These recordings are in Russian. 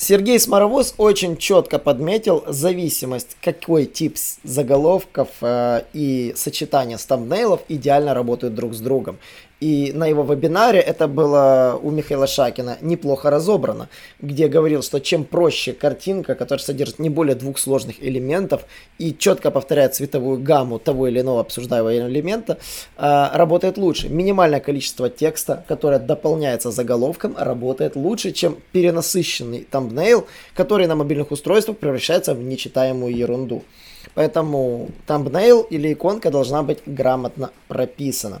Сергей Сморовоз очень четко подметил зависимость, какой тип заголовков э, и сочетания стамбнейлов идеально работают друг с другом. И на его вебинаре это было у Михаила Шакина неплохо разобрано, где говорил, что чем проще картинка, которая содержит не более двух сложных элементов и четко повторяет цветовую гамму того или иного обсуждаемого элемента, э, работает лучше. Минимальное количество текста, которое дополняется заголовком, работает лучше, чем перенасыщенный тамбнейл, который на мобильных устройствах превращается в нечитаемую ерунду. Поэтому тамбнейл или иконка должна быть грамотно прописана.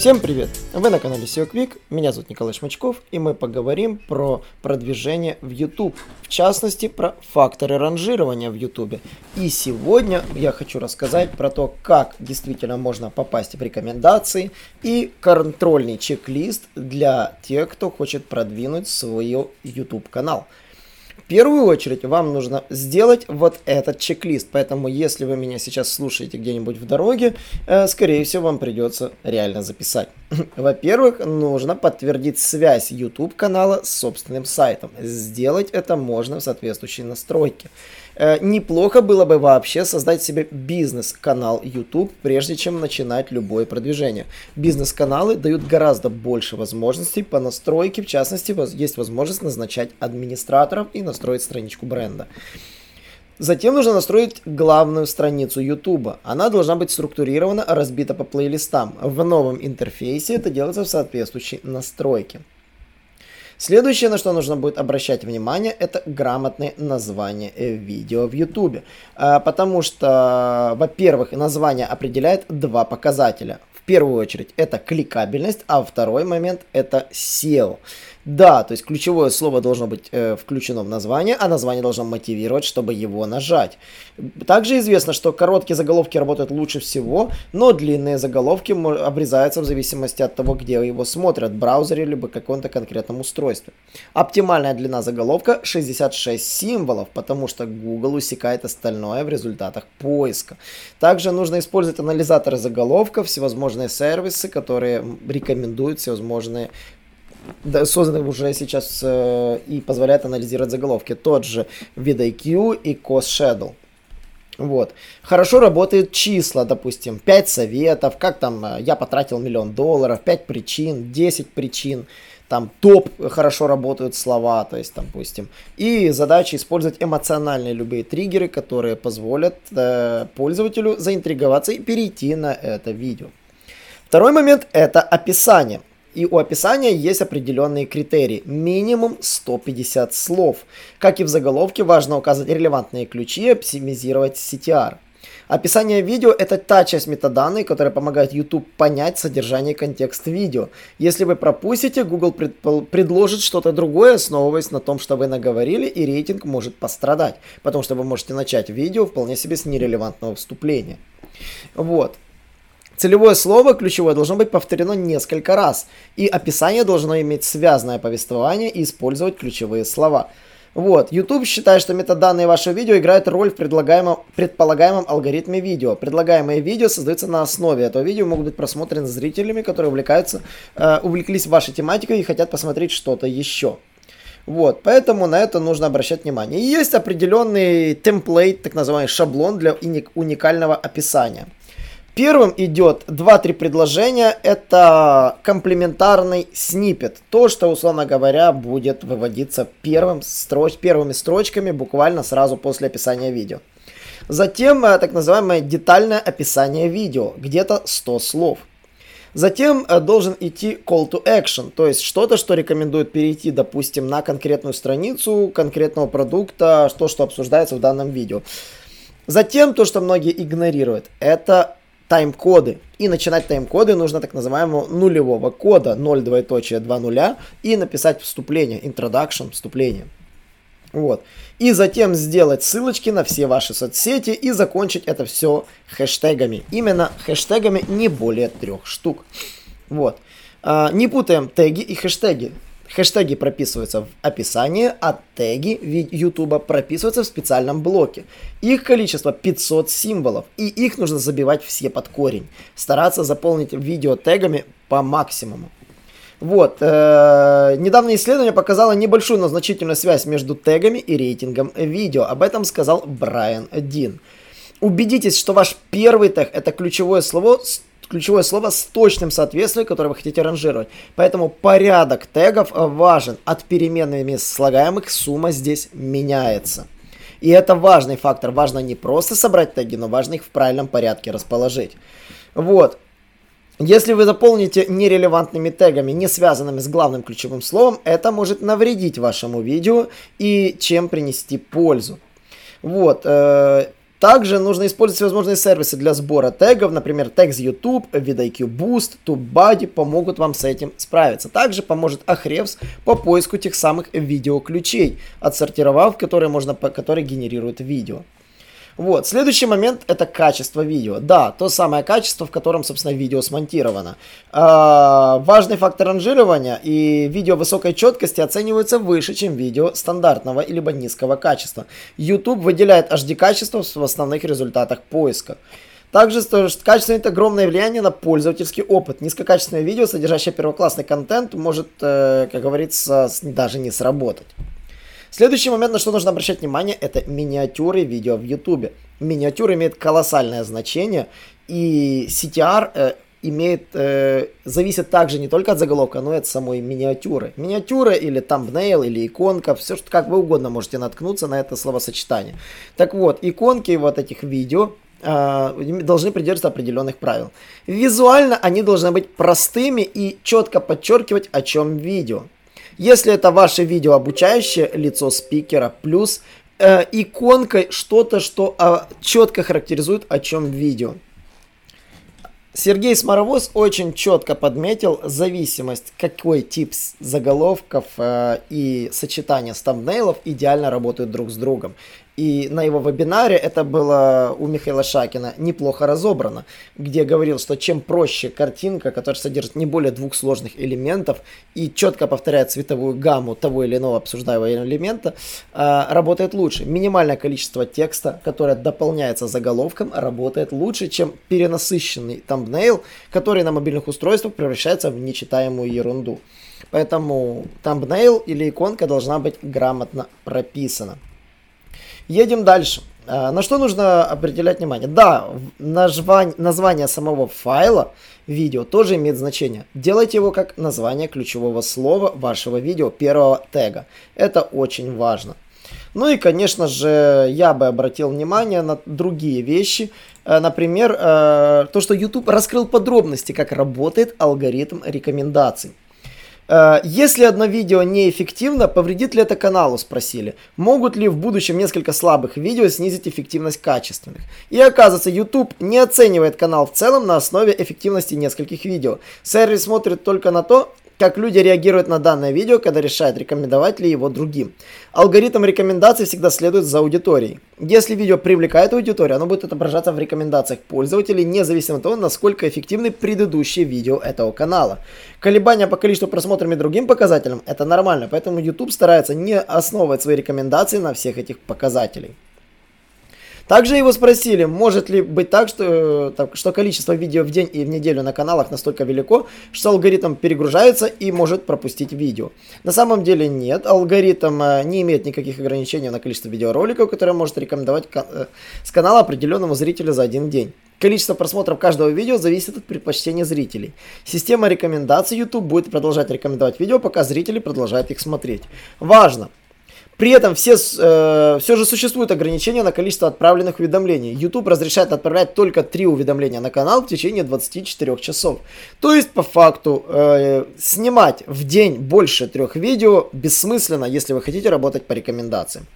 Всем привет! Вы на канале SEO Quick, меня зовут Николай Шмачков, и мы поговорим про продвижение в YouTube, в частности про факторы ранжирования в YouTube. И сегодня я хочу рассказать про то, как действительно можно попасть в рекомендации и контрольный чек-лист для тех, кто хочет продвинуть свой YouTube канал первую очередь вам нужно сделать вот этот чек-лист. Поэтому, если вы меня сейчас слушаете где-нибудь в дороге, э, скорее всего, вам придется реально записать. Во-первых, нужно подтвердить связь YouTube канала с собственным сайтом. Сделать это можно в соответствующей настройке. Э, неплохо было бы вообще создать себе бизнес-канал YouTube, прежде чем начинать любое продвижение. Бизнес-каналы дают гораздо больше возможностей по настройке, в частности, есть возможность назначать администраторов и настроить страничку бренда. Затем нужно настроить главную страницу YouTube. Она должна быть структурирована, разбита по плейлистам. В новом интерфейсе это делается в соответствующей настройке. Следующее, на что нужно будет обращать внимание, это грамотное название э, видео в YouTube. А, потому что, во-первых, название определяет два показателя. В первую очередь это кликабельность, а второй момент это SEO. Да, то есть ключевое слово должно быть э, включено в название, а название должно мотивировать, чтобы его нажать. Также известно, что короткие заголовки работают лучше всего, но длинные заголовки обрезаются в зависимости от того, где его смотрят, в браузере либо каком-то конкретном устройстве. Оптимальная длина заголовка 66 символов, потому что Google усекает остальное в результатах поиска. Также нужно использовать анализаторы заголовков, всевозможные сервисы, которые рекомендуют всевозможные созданы уже сейчас э, и позволяют анализировать заголовки. Тот же VidIQ и Cost Shadow. Вот. Хорошо работают числа, допустим, 5 советов, как там э, я потратил миллион долларов, 5 причин, 10 причин, там топ хорошо работают слова, то есть, допустим. И задача использовать эмоциональные любые триггеры, которые позволят э, пользователю заинтриговаться и перейти на это видео. Второй момент это описание. И у описания есть определенные критерии. Минимум 150 слов. Как и в заголовке, важно указать релевантные ключи и оптимизировать CTR. Описание видео – это та часть метаданных, которая помогает YouTube понять содержание и контекст видео. Если вы пропустите, Google предпол- предложит что-то другое, основываясь на том, что вы наговорили, и рейтинг может пострадать, потому что вы можете начать видео вполне себе с нерелевантного вступления. Вот. Целевое слово ключевое должно быть повторено несколько раз, и описание должно иметь связанное повествование и использовать ключевые слова. Вот, YouTube считает, что метаданные вашего видео играют роль в предлагаемом, предполагаемом алгоритме видео. Предлагаемые видео создаются на основе этого видео, могут быть просмотрены зрителями, которые увлекаются, э, увлеклись вашей тематикой и хотят посмотреть что-то еще. Вот, поэтому на это нужно обращать внимание. И есть определенный темплейт, так называемый шаблон для уникального описания. Первым идет 2-3 предложения. Это комплементарный снипет. То, что, условно говоря, будет выводиться первым строч, первыми строчками буквально сразу после описания видео. Затем э, так называемое детальное описание видео, где-то 100 слов. Затем э, должен идти call to action, то есть что-то, что рекомендует перейти, допустим, на конкретную страницу конкретного продукта, то, что обсуждается в данном видео. Затем то, что многие игнорируют, это тайм-коды. И начинать тайм-коды нужно так называемого нулевого кода 0 двоеточие 2 нуля и написать вступление, introduction, вступление. Вот. И затем сделать ссылочки на все ваши соцсети и закончить это все хэштегами. Именно хэштегами не более трех штук. Вот. А, не путаем теги и хэштеги. Хэштеги прописываются в описании, а теги YouTube прописываются в специальном блоке. Их количество 500 символов, и их нужно забивать все под корень. Стараться заполнить видео тегами по максимуму. Вот. Э, недавнее исследование показало небольшую, но значительную связь между тегами и рейтингом видео. Об этом сказал Брайан Дин. Убедитесь, что ваш первый тег это ключевое слово ключевое слово с точным соответствием, которое вы хотите ранжировать. Поэтому порядок тегов важен. От переменными слагаемых сумма здесь меняется. И это важный фактор. Важно не просто собрать теги, но важно их в правильном порядке расположить. Вот. Если вы заполните нерелевантными тегами, не связанными с главным ключевым словом, это может навредить вашему видео и чем принести пользу. Вот. Э, также нужно использовать всевозможные сервисы для сбора тегов, например, тег YouTube, VidIQ Boost, TubeBuddy помогут вам с этим справиться. Также поможет Ahrefs по поиску тех самых видеоключей, отсортировав, которые, можно, которые генерируют видео. Вот. Следующий момент это качество видео. Да, то самое качество, в котором, собственно, видео смонтировано. А, важный фактор ранжирования и видео высокой четкости оцениваются выше, чем видео стандартного либо низкого качества. YouTube выделяет HD качество в основных результатах поиска. Также качество имеет огромное влияние на пользовательский опыт. Низкокачественное видео, содержащее первоклассный контент, может, э, как говорится, даже не сработать. Следующий момент, на что нужно обращать внимание, это миниатюры видео в YouTube. Миниатюры имеют колоссальное значение, и CTR э, имеет, э, зависит также не только от заголовка, но и от самой миниатюры. Миниатюра или thumbnail, или иконка, все, что как вы угодно можете наткнуться на это словосочетание. Так вот, иконки вот этих видео э, должны придерживаться определенных правил. Визуально они должны быть простыми и четко подчеркивать, о чем видео. Если это ваше видео обучающее, лицо спикера, плюс э, иконкой что-то, что э, четко характеризует, о чем видео. Сергей Сморовоз очень четко подметил зависимость, какой тип заголовков э, и сочетания стамбнейлов идеально работают друг с другом. И на его вебинаре это было у Михаила Шакина неплохо разобрано, где говорил, что чем проще картинка, которая содержит не более двух сложных элементов и четко повторяет цветовую гамму того или иного обсуждаемого элемента, а, работает лучше. Минимальное количество текста, которое дополняется заголовком, работает лучше, чем перенасыщенный тамбнейл, который на мобильных устройствах превращается в нечитаемую ерунду. Поэтому тамбнейл или иконка должна быть грамотно прописана. Едем дальше. А, на что нужно определять внимание? Да, название, самого файла видео тоже имеет значение. Делайте его как название ключевого слова вашего видео, первого тега. Это очень важно. Ну и, конечно же, я бы обратил внимание на другие вещи. Э, например, э, то, что YouTube раскрыл подробности, как работает алгоритм рекомендаций. Э, если одно видео неэффективно, повредит ли это каналу, спросили. Могут ли в будущем несколько слабых видео снизить эффективность качественных? И оказывается, YouTube не оценивает канал в целом на основе эффективности нескольких видео. Сервис смотрит только на то, как люди реагируют на данное видео, когда решают, рекомендовать ли его другим. Алгоритм рекомендаций всегда следует за аудиторией. Если видео привлекает аудиторию, оно будет отображаться в рекомендациях пользователей, независимо от того, насколько эффективны предыдущие видео этого канала. Колебания по количеству просмотров и другим показателям – это нормально, поэтому YouTube старается не основывать свои рекомендации на всех этих показателей. Также его спросили, может ли быть так, что, так, что количество видео в день и в неделю на каналах настолько велико, что алгоритм перегружается и может пропустить видео. На самом деле нет, алгоритм э, не имеет никаких ограничений на количество видеороликов, которые может рекомендовать э, с канала определенному зрителю за один день. Количество просмотров каждого видео зависит от предпочтения зрителей. Система рекомендаций YouTube будет продолжать рекомендовать видео, пока зрители продолжают их смотреть. Важно! При этом все, э, все же существуют ограничения на количество отправленных уведомлений. YouTube разрешает отправлять только 3 уведомления на канал в течение 24 часов. То есть, по факту, э, снимать в день больше трех видео бессмысленно, если вы хотите работать по рекомендациям.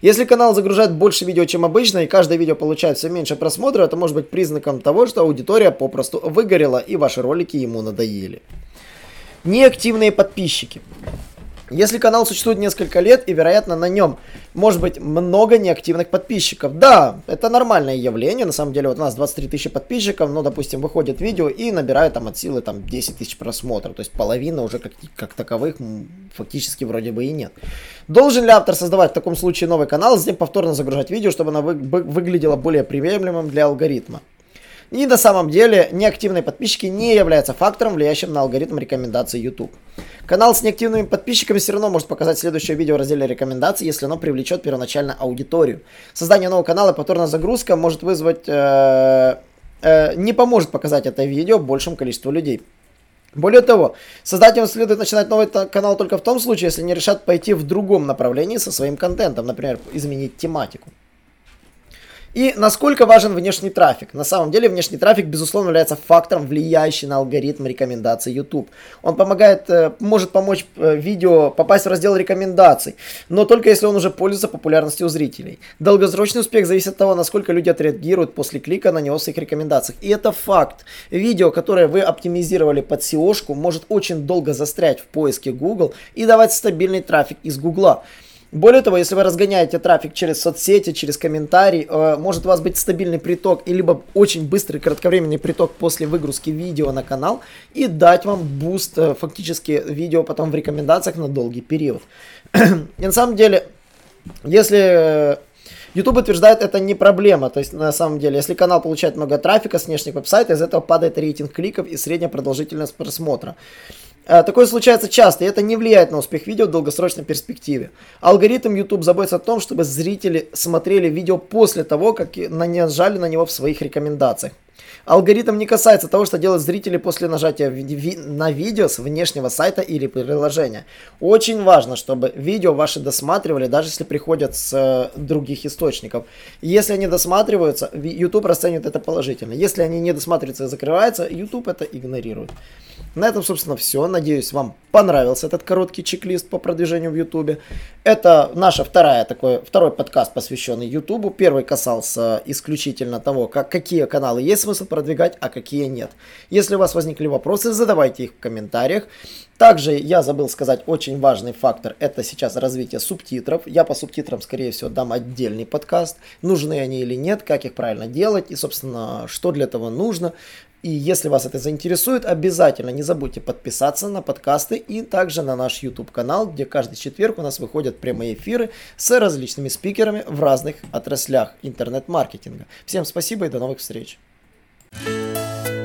Если канал загружает больше видео, чем обычно, и каждое видео получает все меньше просмотров, это может быть признаком того, что аудитория попросту выгорела и ваши ролики ему надоели. Неактивные подписчики. Если канал существует несколько лет и, вероятно, на нем может быть много неактивных подписчиков. Да, это нормальное явление. На самом деле, вот у нас 23 тысячи подписчиков, ну, допустим, выходит видео и набирает там от силы там 10 тысяч просмотров. То есть половина уже как, как таковых фактически вроде бы и нет. Должен ли автор создавать в таком случае новый канал, затем повторно загружать видео, чтобы оно вы, выглядело более приемлемым для алгоритма? И на самом деле неактивные подписчики не являются фактором, влияющим на алгоритм рекомендаций YouTube. Канал с неактивными подписчиками все равно может показать следующее видео в разделе рекомендаций, если оно привлечет первоначально аудиторию. Создание нового канала и повторная загрузка может вызвать... Э, э, не поможет показать это видео большему количеству людей. Более того, создателям следует начинать новый канал только в том случае, если они решат пойти в другом направлении со своим контентом, например, изменить тематику. И насколько важен внешний трафик? На самом деле внешний трафик, безусловно, является фактором, влияющим на алгоритм рекомендаций YouTube. Он помогает, э, может помочь э, видео попасть в раздел рекомендаций, но только если он уже пользуется популярностью у зрителей. Долгосрочный успех зависит от того, насколько люди отреагируют после клика на него в своих рекомендациях. И это факт. Видео, которое вы оптимизировали под SEO, может очень долго застрять в поиске Google и давать стабильный трафик из Google. Более того, если вы разгоняете трафик через соцсети, через комментарии, э, может у вас быть стабильный приток и либо очень быстрый кратковременный приток после выгрузки видео на канал и дать вам буст э, фактически видео потом в рекомендациях на долгий период. и на самом деле, если YouTube утверждает, это не проблема. То есть, на самом деле, если канал получает много трафика с внешних веб-сайтов, из этого падает рейтинг кликов и средняя продолжительность просмотра. Э, такое случается часто, и это не влияет на успех видео в долгосрочной перспективе. Алгоритм YouTube заботится о том, чтобы зрители смотрели видео после того, как нажали на него в своих рекомендациях. Алгоритм не касается того, что делают зрители после нажатия на видео с внешнего сайта или приложения. Очень важно, чтобы видео ваши досматривали, даже если приходят с э, других источников. Если они досматриваются, YouTube расценивает это положительно. Если они не досматриваются и закрываются, YouTube это игнорирует. На этом, собственно, все. Надеюсь, вам понравился этот короткий чек-лист по продвижению в YouTube. Это наша вторая такой, второй подкаст, посвященный YouTube. Первый касался исключительно того, как, какие каналы есть смысл продвигать, а какие нет. Если у вас возникли вопросы, задавайте их в комментариях. Также я забыл сказать очень важный фактор, это сейчас развитие субтитров. Я по субтитрам, скорее всего, дам отдельный подкаст, нужны они или нет, как их правильно делать и, собственно, что для этого нужно. И если вас это заинтересует, обязательно не забудьте подписаться на подкасты и также на наш YouTube канал, где каждый четверг у нас выходят прямые эфиры с различными спикерами в разных отраслях интернет-маркетинга. Всем спасибо и до новых встреч.